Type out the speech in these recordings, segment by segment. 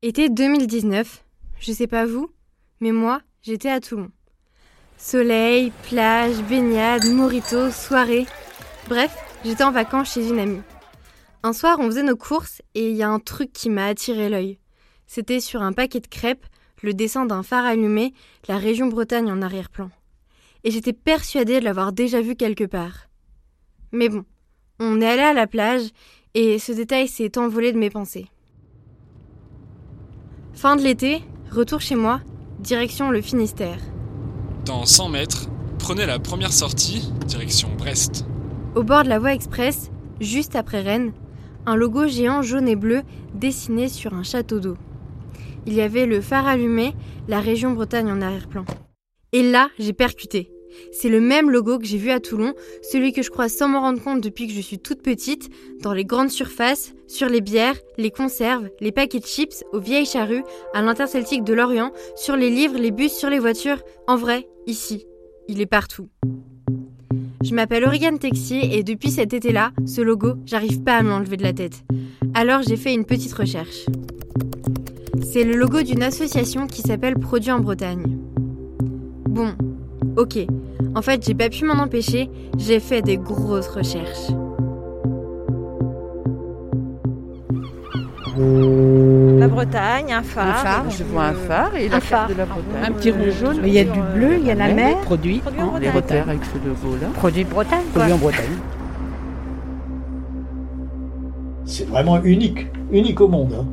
Été 2019, je sais pas vous, mais moi, j'étais à Toulon. Soleil, plage, baignade, morito, soirée. Bref, j'étais en vacances chez une amie. Un soir, on faisait nos courses et il y a un truc qui m'a attiré l'œil. C'était sur un paquet de crêpes, le dessin d'un phare allumé, la région Bretagne en arrière-plan. Et j'étais persuadée de l'avoir déjà vu quelque part. Mais bon, on est allé à la plage et ce détail s'est envolé de mes pensées. Fin de l'été, retour chez moi, direction le Finistère. Dans 100 mètres, prenez la première sortie, direction Brest. Au bord de la voie express, juste après Rennes, un logo géant jaune et bleu dessiné sur un château d'eau. Il y avait le phare allumé, la région Bretagne en arrière-plan. Et là, j'ai percuté. C'est le même logo que j'ai vu à Toulon, celui que je crois sans m'en rendre compte depuis que je suis toute petite, dans les grandes surfaces, sur les bières, les conserves, les paquets de chips, aux vieilles charrues, à l'interceltique de Lorient, sur les livres, les bus, sur les voitures. En vrai, ici, il est partout. Je m'appelle Oriane Texier et depuis cet été-là, ce logo, j'arrive pas à m'enlever de la tête. Alors j'ai fait une petite recherche. C'est le logo d'une association qui s'appelle Produits en Bretagne. Bon, ok. En fait, j'ai pas pu m'en empêcher, j'ai fait des grosses recherches. La Bretagne, un phare. Un phare, je vois un phare et la Un carte phare. de la Bretagne. Un petit rond jaune. Il y a du bleu, il y a la mer. Produit Produit en en Bretagne. Bretagne. avec ce logo-là. Produit de Bretagne, quoi. Produit en Bretagne. C'est vraiment unique, unique au monde. hein.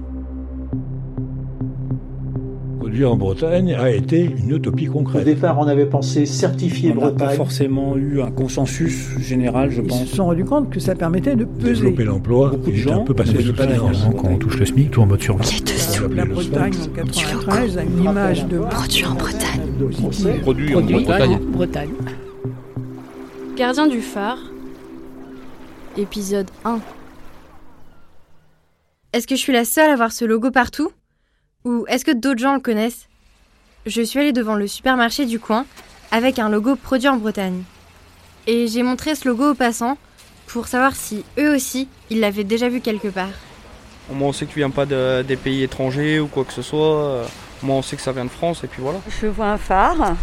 Produit en Bretagne a été une utopie Au concrète. départ, on avait pensé certifier On n'a pas Bretagne. forcément eu un consensus général, je Ils pense. se sont rendus compte que ça permettait de peser. Développer l'emploi, Beaucoup de il gens un peu passé ne sous pas. Quand on touche le SMIC, tout en mode survie. La Bretagne en 93 a une image de Produit en Bretagne. Produit Bretagne. en Bretagne. Gardien du phare, épisode 1. Est-ce que je suis la seule à voir ce logo partout? Ou est-ce que d'autres gens le connaissent? Je suis allée devant le supermarché du coin avec un logo produit en Bretagne. Et j'ai montré ce logo aux passants pour savoir si eux aussi, ils l'avaient déjà vu quelque part. Moi, on sait que tu viens pas de- des pays étrangers ou quoi que ce soit. Moi, on sait que ça vient de France et puis voilà. Je vois un phare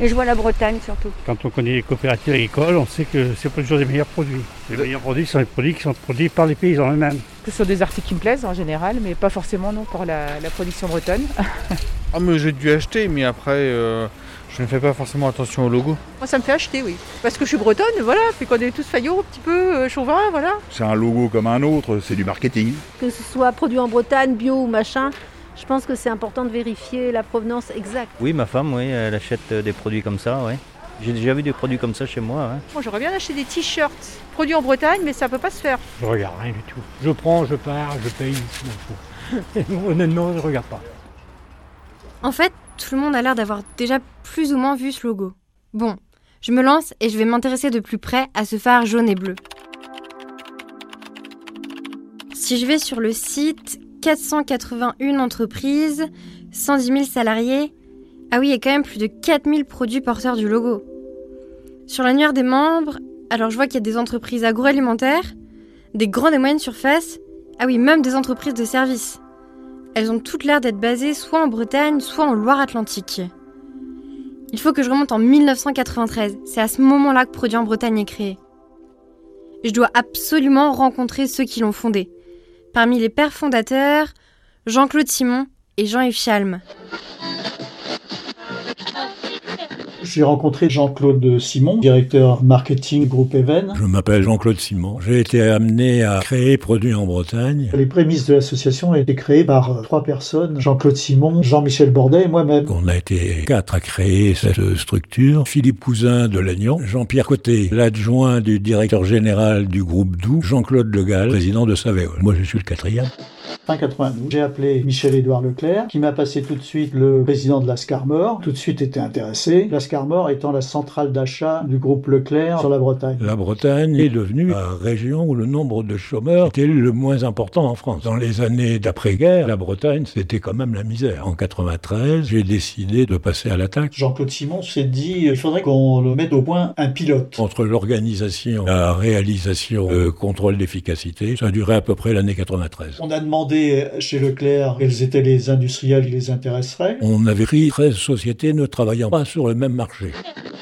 et je vois la Bretagne surtout. Quand on connaît les coopératives agricoles, on sait que c'est pas toujours les meilleurs produits. Les meilleurs produits sont les produits qui sont produits par les paysans eux-mêmes. Que ce soit des articles qui me plaisent en général, mais pas forcément non pour la, la production bretonne. Ah mais j'ai dû acheter, mais après euh, je ne fais pas forcément attention au logo. Moi, ça me fait acheter, oui. Parce que je suis bretonne, voilà, puis qu'on est tous faillots, un petit peu euh, chauvins, voilà. C'est un logo comme un autre, c'est du marketing. Que ce soit produit en Bretagne, bio ou machin, je pense que c'est important de vérifier la provenance exacte. Oui, ma femme, oui, elle achète euh, des produits comme ça, ouais. J'ai déjà vu des produits comme ça chez moi. hein. Moi, j'aurais bien acheté des t-shirts produits en Bretagne, mais ça peut pas se faire. Je regarde rien du tout. Je prends, je pars, je paye. Honnêtement, je regarde pas. En fait, tout le monde a l'air d'avoir déjà plus ou moins vu ce logo. Bon, je me lance et je vais m'intéresser de plus près à ce phare jaune et bleu. Si je vais sur le site, 481 entreprises, 110 000 salariés. Ah oui, il y a quand même plus de 4000 produits porteurs du logo. Sur l'annuaire des membres, alors je vois qu'il y a des entreprises agroalimentaires, des grandes et moyennes surfaces, ah oui, même des entreprises de services. Elles ont toutes l'air d'être basées soit en Bretagne, soit en Loire-Atlantique. Il faut que je remonte en 1993. C'est à ce moment-là que Produit en Bretagne est créé. Je dois absolument rencontrer ceux qui l'ont fondé. Parmi les pères fondateurs, Jean-Claude Simon et Jean-Yves Chalm. J'ai rencontré Jean-Claude Simon, directeur marketing groupe Even. Je m'appelle Jean-Claude Simon. J'ai été amené à créer Produits en Bretagne. Les prémices de l'association ont été créées par euh, trois personnes, Jean-Claude Simon, Jean-Michel Bordet et moi-même. On a été quatre à créer cette structure. Philippe Cousin de Lannion, Jean-Pierre Côté, l'adjoint du directeur général du groupe Doux, Jean-Claude Le Gall, président de Savéol. Moi, je suis le quatrième. Fin 92, j'ai appelé Michel-Édouard Leclerc, qui m'a passé tout de suite le président de la Scarmore. Tout de suite été intéressé. La Scarmore étant la centrale d'achat du groupe Leclerc sur la Bretagne. La Bretagne est devenue la région où le nombre de chômeurs était le moins important en France. Dans les années d'après-guerre, la Bretagne, c'était quand même la misère. En 93, j'ai décidé de passer à l'attaque. Jean-Claude Simon s'est dit, il faudrait qu'on le mette au point un pilote. Entre l'organisation la réalisation de contrôle d'efficacité, ça a duré à peu près l'année 93. On a demandé demandé chez Leclerc quels étaient les industriels qui les intéresseraient. On avait pris 13 sociétés ne travaillant pas sur le même marché.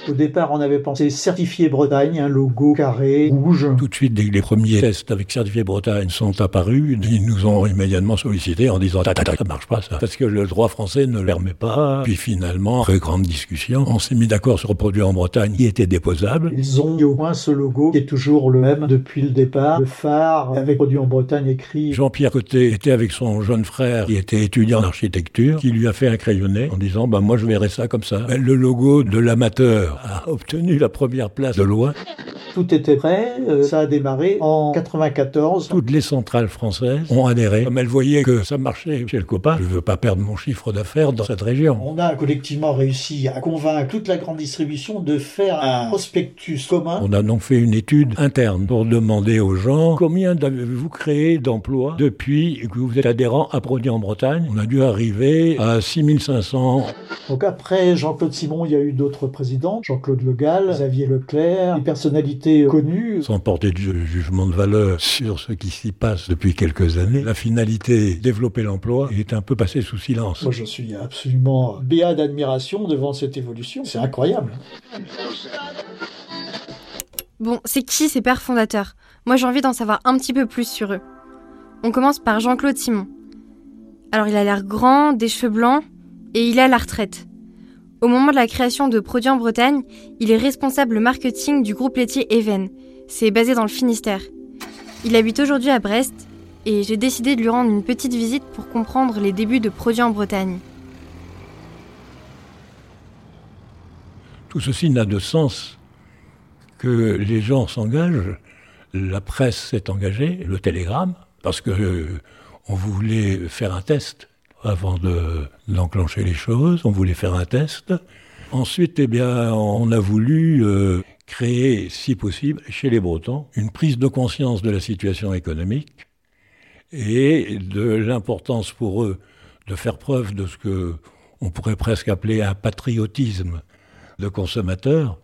Au départ, on avait pensé certifié Bretagne, un logo carré, rouge. Tout de suite, dès que les premiers tests avec certifié Bretagne sont apparus, ils nous ont immédiatement sollicité en disant ça marche pas ça, parce que le droit français ne permet pas. Puis finalement, après grande discussion, on s'est mis d'accord sur le produit en Bretagne qui était déposable. Ils ont mis au point ce logo qui est toujours le même depuis le départ, le phare avec produit en Bretagne écrit. Jean-Pierre Côté était avec son jeune frère qui était étudiant en architecture, qui lui a fait un crayonné en disant bah moi je verrai ça comme ça. Le logo de l'amateur a obtenu la première place de loin. Tout était prêt, euh, ça a démarré en 94. Toutes les centrales françaises ont adhéré. Comme elles voyaient que ça marchait chez le copain, je ne veux pas perdre mon chiffre d'affaires dans cette région. On a collectivement réussi à convaincre toute la grande distribution de faire un prospectus commun. On a donc fait une étude interne pour demander aux gens combien avez-vous créé d'emplois depuis que vous êtes adhérent à Produit en Bretagne. On a dû arriver à 6500. Donc après Jean-Claude Simon, il y a eu d'autres présidents. Jean-Claude Le Gall, Xavier Leclerc, des personnalités connues. Sans porter de jugement de valeur sur ce qui s'y passe depuis quelques années, la finalité, développer l'emploi, est un peu passée sous silence. Moi, je suis absolument béat d'admiration devant cette évolution. C'est incroyable. Bon, c'est qui ces pères fondateurs? Moi, j'ai envie d'en savoir un petit peu plus sur eux. On commence par Jean-Claude Simon. Alors, il a l'air grand, des cheveux blancs, et il est à la retraite. Au moment de la création de Produits en Bretagne, il est responsable marketing du groupe laitier Even. C'est basé dans le Finistère. Il habite aujourd'hui à Brest et j'ai décidé de lui rendre une petite visite pour comprendre les débuts de Produits en Bretagne. Tout ceci n'a de sens que les gens s'engagent. La presse s'est engagée, le télégramme, parce que euh, on voulait faire un test avant d'enclencher les choses. On voulait faire un test. Ensuite, eh bien, on a voulu euh, créer, si possible, chez les Bretons, une prise de conscience de la situation économique et de l'importance pour eux de faire preuve de ce que on pourrait presque appeler un patriotisme de consommateurs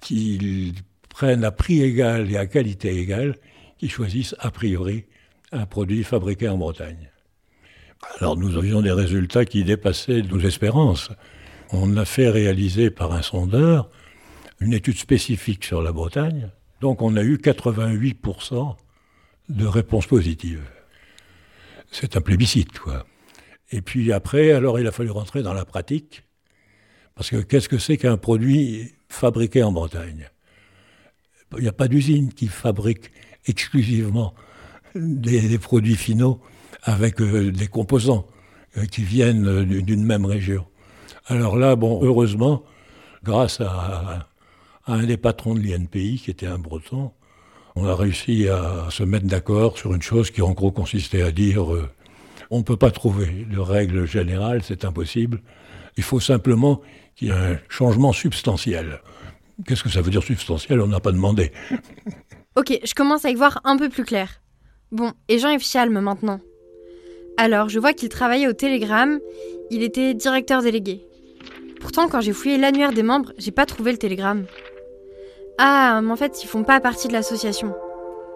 qui prennent à prix égal et à qualité égale, qui choisissent a priori un produit fabriqué en Bretagne. Alors nous avions des résultats qui dépassaient nos espérances. On a fait réaliser par un sondeur une étude spécifique sur la Bretagne. Donc on a eu 88% de réponses positives. C'est un plébiscite, quoi. Et puis après, alors il a fallu rentrer dans la pratique. Parce que qu'est-ce que c'est qu'un produit fabriqué en Bretagne? Il n'y a pas d'usine qui fabrique exclusivement des produits finaux avec euh, des composants euh, qui viennent euh, d'une même région. Alors là, bon, heureusement, grâce à, un des patrons de l'INPI, qui était un breton, on a réussi à se mettre d'accord sur une chose qui en gros consistait à dire on ne peut pas trouver de règle générale, c'est impossible. Il faut simplement qu'il y ait un changement substantiel. Qu'est-ce que ça veut dire substantiel? On n'a pas demandé. Ok, je commence à y voir un peu plus clair. Bon, et Jean-Yves Chalme maintenant alors, je vois qu'il travaillait au Télégramme, il était directeur délégué. Pourtant, quand j'ai fouillé l'annuaire des membres, j'ai pas trouvé le Télégramme. Ah, mais en fait, ils font pas partie de l'association.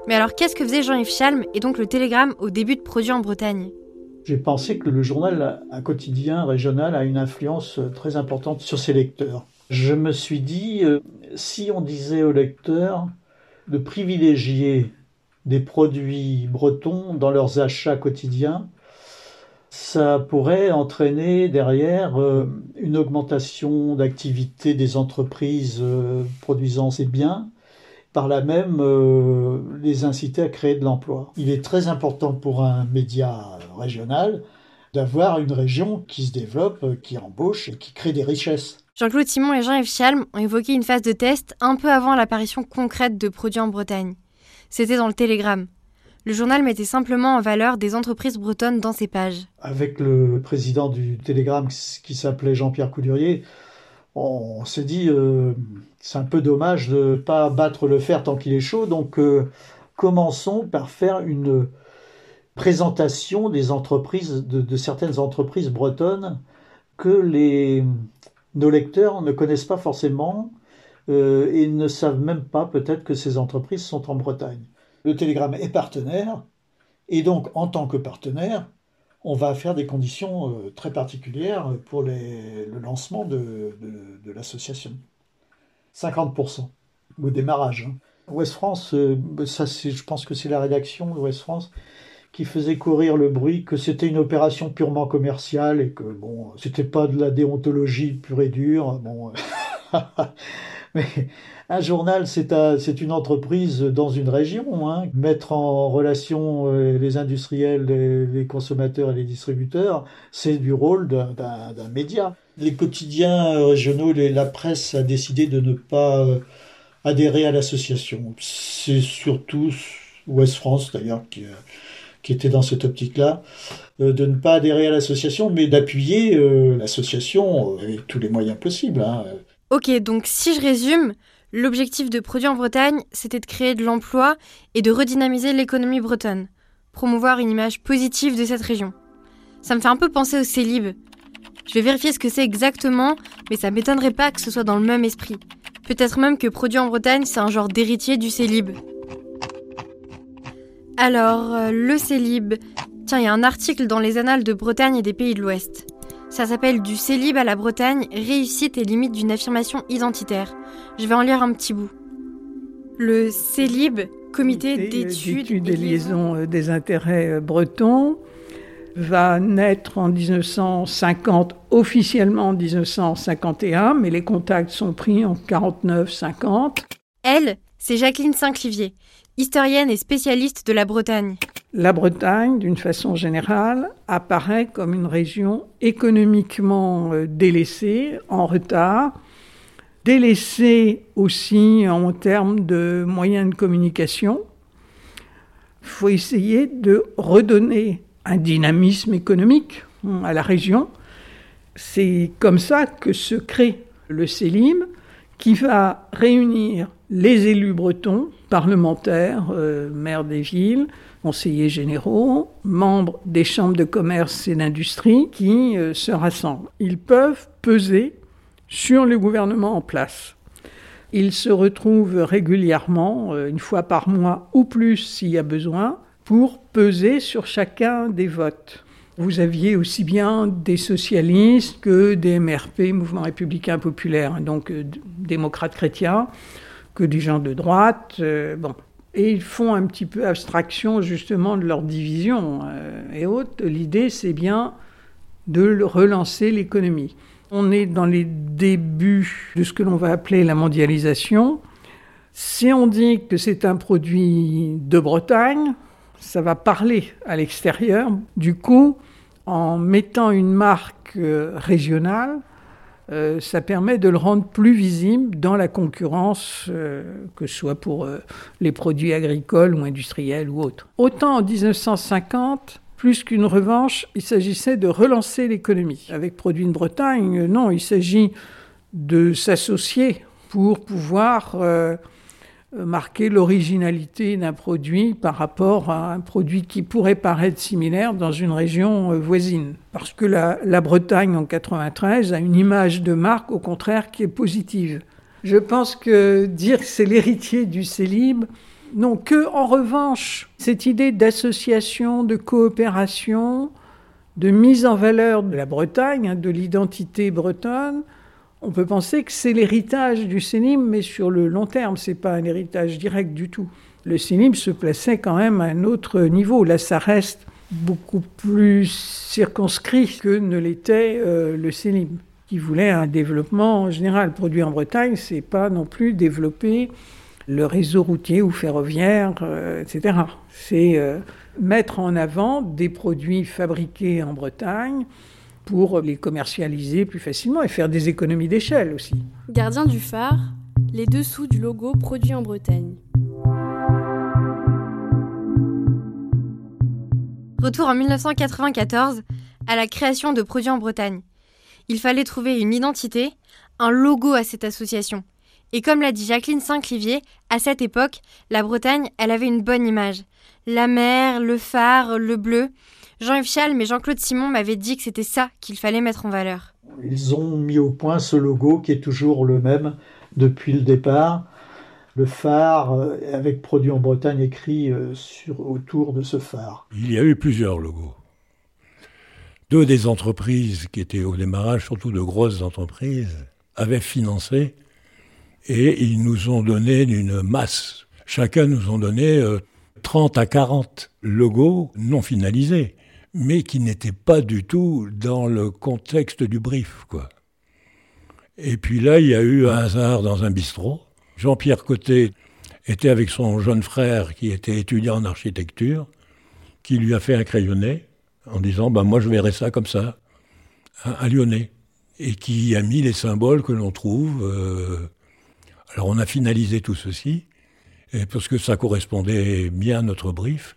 Mais alors, qu'est-ce que faisait Jean-Yves Chalm et donc le Télégramme au début de Produits en Bretagne? J'ai pensé que le journal, un quotidien régional, a une influence très importante sur ses lecteurs. Je me suis dit, euh, si on disait aux lecteurs de privilégier des produits bretons dans leurs achats quotidiens, ça pourrait entraîner derrière euh, une augmentation d'activité des entreprises euh, produisant ces biens, par là même euh, les inciter à créer de l'emploi. Il est très important pour un média régional d'avoir une région qui se développe, qui embauche et qui crée des richesses. Jean-Claude Simon et Jean-Yves Chalm ont évoqué une phase de test un peu avant l'apparition concrète de produits en Bretagne. C'était dans le Télégramme. Le journal mettait simplement en valeur des entreprises bretonnes dans ses pages. Avec le président du Télégramme qui s'appelait Jean-Pierre Coudurier, on s'est dit euh, c'est un peu dommage de ne pas battre le fer tant qu'il est chaud, donc euh, commençons par faire une présentation des entreprises, de, certaines entreprises bretonnes que nos lecteurs ne connaissent pas forcément euh, et ne savent même pas peut-être que ces entreprises sont en Bretagne. Le Télégramme est partenaire Et donc, en tant que partenaire, on va faire des conditions euh, très particulières pour le lancement de, l'association. 50% au démarrage. hein. Ouest France, euh, c'est- je pense que c'est la rédaction de Ouest France qui faisait courir le bruit que c'était une opération purement commerciale et que bon, c'était pas de la déontologie pure et dure. Bon, mais un journal, c'est un- c'est une entreprise dans une région. hein. Mettre en relation euh, les industriels, les, consommateurs et les distributeurs, c'est du rôle d'un- média. Les quotidiens euh, régionaux, la presse a décidé de ne pas euh, adhérer à l'association. C'est surtout Ouest France d'ailleurs qui, était dans cette optique-là, de ne pas adhérer à l'association, mais d'appuyer l'association avec tous les moyens possibles. hein. Ok, donc si je résume, l'objectif de Produits en Bretagne, c'était de créer de l'emploi et de redynamiser l'économie bretonne, promouvoir une image positive de cette région. Ça me fait un peu penser au Célib. Je vais vérifier ce que c'est exactement, mais ça m'étonnerait pas que ce soit dans le même esprit. Peut-être même que Produits en Bretagne, c'est un genre d'héritier du Célib. Alors, euh, le Célib. Tiens, il y a un article dans les Annales de Bretagne et des Pays de l'Ouest. Ça s'appelle Du Célib à la Bretagne, réussite et limite d'une affirmation identitaire. Je vais en lire un petit bout. Le Célib, comité d'études et liaisons euh, des intérêts euh, bretons, va naître en 1950, officiellement en 1951, mais les contacts sont pris en 49-50. Elle, c'est Jacqueline Saint-Clivier, historienne et spécialiste de la Bretagne. La Bretagne, d'une façon générale, apparaît comme une région économiquement euh, délaissée, en retard, délaissée aussi en termes de moyens de communication. Il faut essayer de redonner un dynamisme économique hein, à la région. C'est comme ça que se crée le CELIM, qui va réunir les élus bretons, parlementaires, euh, maires des villes, conseillers généraux, membres des chambres de commerce et d'industrie qui euh, se rassemblent. Ils peuvent peser sur le gouvernement en place. Ils se retrouvent régulièrement, euh, une fois par mois ou plus s'il y a besoin, pour peser sur chacun des votes. Vous aviez aussi bien des socialistes que des MRP, Mouvement républicain populaire, donc euh, démocrates chrétiens, que des gens de droite. bon. Et ils font un petit peu abstraction justement de leur division euh, et autres. L'idée, c'est bien de relancer l'économie. On est dans les débuts de ce que l'on va appeler la mondialisation. Si on dit que c'est un produit de Bretagne, ça va parler à l'extérieur. Du coup, en mettant une marque euh, régionale, euh, ça permet de le rendre plus visible dans la concurrence, euh, que ce soit pour euh, les produits agricoles ou industriels ou autres. Autant en 1950, plus qu'une revanche, il s'agissait de relancer l'économie. Avec Produits de Bretagne, non, il s'agit de s'associer pour pouvoir marquer l'originalité d'un produit par rapport à un produit qui pourrait paraître similaire dans une région euh, voisine. Parce que la, la Bretagne en 93 a une image de marque au contraire qui est positive. Je pense que dire que c'est l'héritier du Célib, non, que en revanche, cette idée d'association, de coopération, de mise en valeur de la Bretagne, hein, de l'identité bretonne, on peut penser que c'est l'héritage du Célim, mais sur le long terme, c'est pas un héritage direct du tout. Le Célim se plaçait quand même à un autre niveau. Là, ça reste beaucoup plus circonscrit que ne l'était euh, le Célim, qui voulait un développement général. Produit en Bretagne, c'est pas non plus développer le réseau routier ou ferroviaire, euh, etc. C'est euh, mettre en avant des produits fabriqués en Bretagne pour les commercialiser plus facilement et faire des économies d'échelle aussi. Gardien du phare, les dessous du logo produit en Bretagne. Retour en 1994 à la création de Produits en Bretagne. Il fallait trouver une identité, un logo à cette association. Et comme l'a dit Jacqueline Saint-Clivier, à cette époque, la Bretagne, elle avait une bonne image. La mer, le phare, le bleu. Jean-Yves Chalm et Jean-Claude Simon m'avaient dit que c'était ça qu'il fallait mettre en valeur. Ils ont mis au point ce logo qui est toujours le même depuis le départ. Le phare euh, avec produit en Bretagne écrit euh, sur, autour de ce phare. Il y a eu plusieurs logos. Deux des entreprises qui étaient au démarrage, surtout de grosses entreprises, avaient financé et ils nous ont donné une masse. Chacun nous ont donné 30 à 40 logos non finalisés, mais qui n'étaient pas du tout dans le contexte du brief, quoi. Et puis là, il y a eu un hasard dans un bistrot. Jean-Pierre Côté était avec son jeune frère qui était étudiant en architecture, qui lui a fait un crayonné en disant bah, Moi, je verrai ça comme ça, un, lyonnais. Et qui a mis les symboles que l'on trouve. Euh, alors, on a finalisé tout ceci, parce que ça correspondait bien à notre brief.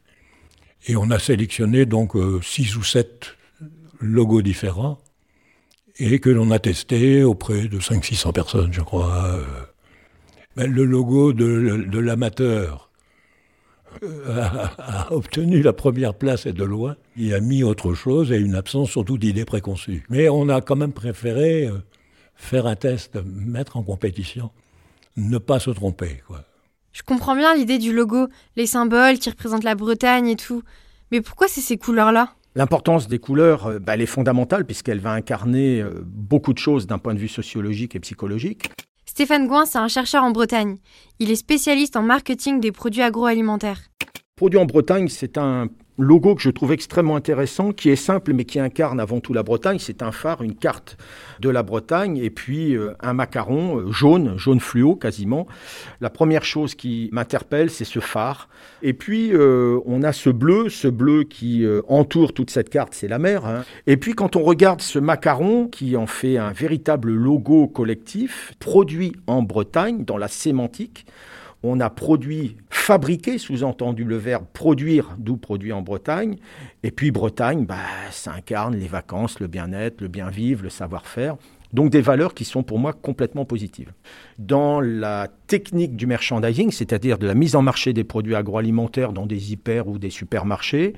Et on a sélectionné donc euh, six ou sept logos différents et que l'on a testé auprès de 500-600 personnes, je crois. Ben, le logo de, l'amateur euh, a, a, obtenu la première place et de loin. Il a mis autre chose et une absence surtout d'idées préconçues. Mais on a quand même préféré euh, faire un test, mettre en compétition, ne pas se tromper. Quoi. Je comprends bien l'idée du logo, les symboles qui représentent la Bretagne et tout. Mais pourquoi c'est ces couleurs-là? L'importance des couleurs, euh, bah, elle est fondamentale puisqu'elle va incarner euh, beaucoup de choses d'un point de vue sociologique et psychologique. Stéphane Gouin, c'est un chercheur en Bretagne. Il est spécialiste en marketing des produits agroalimentaires. Produits en Bretagne, c'est un logo que je trouve extrêmement intéressant, qui est simple mais qui incarne avant tout la Bretagne. C'est un phare, une carte de la Bretagne et puis euh, un macaron euh, jaune, jaune fluo quasiment. La première chose qui m'interpelle, c'est ce phare. Et puis euh, on a ce bleu, ce bleu qui entoure toute cette carte, c'est la mer. Hein. Et puis quand on regarde ce macaron qui en fait un véritable logo collectif, produit en Bretagne dans la sémantique, on a produit, fabriqué, sous-entendu le verbe produire, d'où produit en Bretagne. Et puis Bretagne, bah, ça incarne les vacances, le bien-être, le bien-vivre, le savoir-faire. Donc des valeurs qui sont pour moi complètement positives. Dans la technique du merchandising, c'est-à-dire de la mise en marché des produits agroalimentaires dans des hyper ou des supermarchés,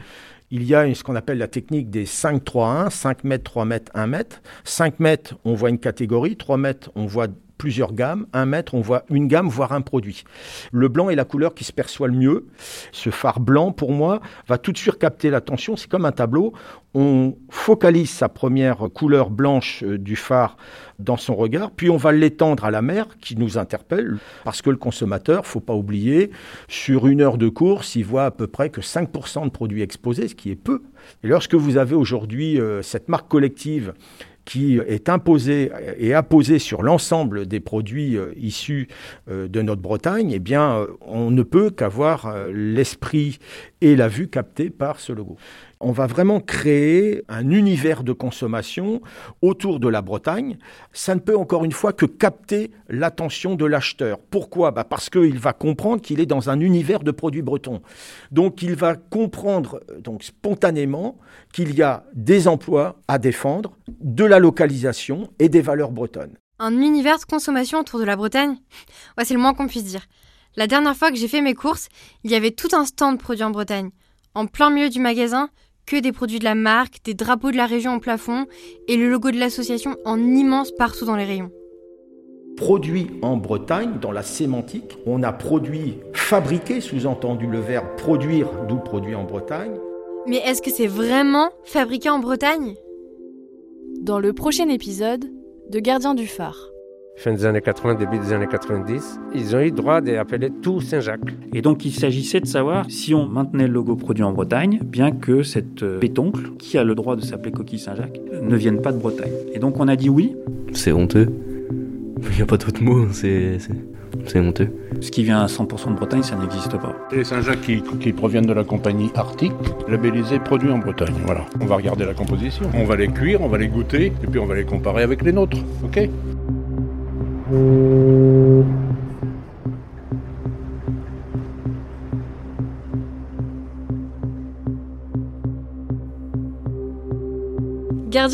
il y a ce qu'on appelle la technique des 5-3-1, 5 mètres, 3 mètres, 1 mètre. 5 mètres, on voit une catégorie, 3 mètres, on voit plusieurs gammes. Un mètre, on voit une gamme, voire un produit. Le blanc est la couleur qui se perçoit le mieux. Ce phare blanc, pour moi, va tout de suite capter l'attention. C'est comme un tableau. On focalise sa première couleur blanche euh, du phare dans son regard, puis on va l'étendre à la mer qui nous interpelle, parce que le consommateur, faut pas oublier, sur une heure de course, il voit à peu près que 5% de produits exposés, ce qui est peu. Et lorsque vous avez aujourd'hui euh, cette marque collective qui est imposé et apposé sur l'ensemble des produits euh, issus euh, de notre Bretagne, eh bien, euh, on ne peut qu'avoir l'esprit et la vue captés par ce logo on va vraiment créer un univers de consommation autour de la Bretagne. Ça ne peut encore une fois que capter l'attention de l'acheteur. Pourquoi? Bah Parce qu'il va comprendre qu'il est dans un univers de produits bretons. Donc il va comprendre donc, spontanément qu'il y a des emplois à défendre, de la localisation et des valeurs bretonnes. Un univers de consommation autour de la Bretagne? C'est le moins qu'on puisse dire. La dernière fois que j'ai fait mes courses, il y avait tout un stand de produits en Bretagne. En plein milieu du magasin, que des produits de la marque, des drapeaux de la région au plafond et le logo de l'association en immense partout dans les rayons. Produit en Bretagne, dans la sémantique, on a produit fabriqué, sous-entendu le verbe produire, d'où produit en Bretagne. Mais est-ce que c'est vraiment fabriqué en Bretagne? Dans le prochain épisode de Gardien du phare fin des années 80, début des années 90, ils ont eu droit d'appeler tout Saint-Jacques. Et donc il s'agissait de savoir si on maintenait le logo produit en Bretagne, bien que cette euh, pétoncle, qui a le droit de s'appeler coquille Saint-Jacques, ne vienne pas de Bretagne. Et donc on a dit oui. C'est honteux. Il n'y a pas d'autre mot, c'est... C'est honteux. Ce qui vient à 100% de Bretagne, ça n'existe pas. Les Saint-Jacques qui, qui, proviennent de la compagnie Arctique, labellisés produits en Bretagne. Voilà. On va regarder la composition. On va les cuire, on va les goûter, et puis on va les comparer avec les nôtres. Ok? Gardien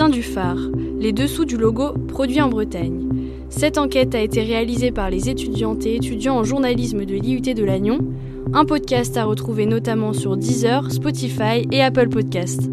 du phare, les dessous du logo produit en Bretagne. Cette enquête a été réalisée par les étudiantes et étudiants en journalisme de l'IUT de Lannion, un podcast à retrouver notamment sur Deezer, Spotify et Apple Podcasts.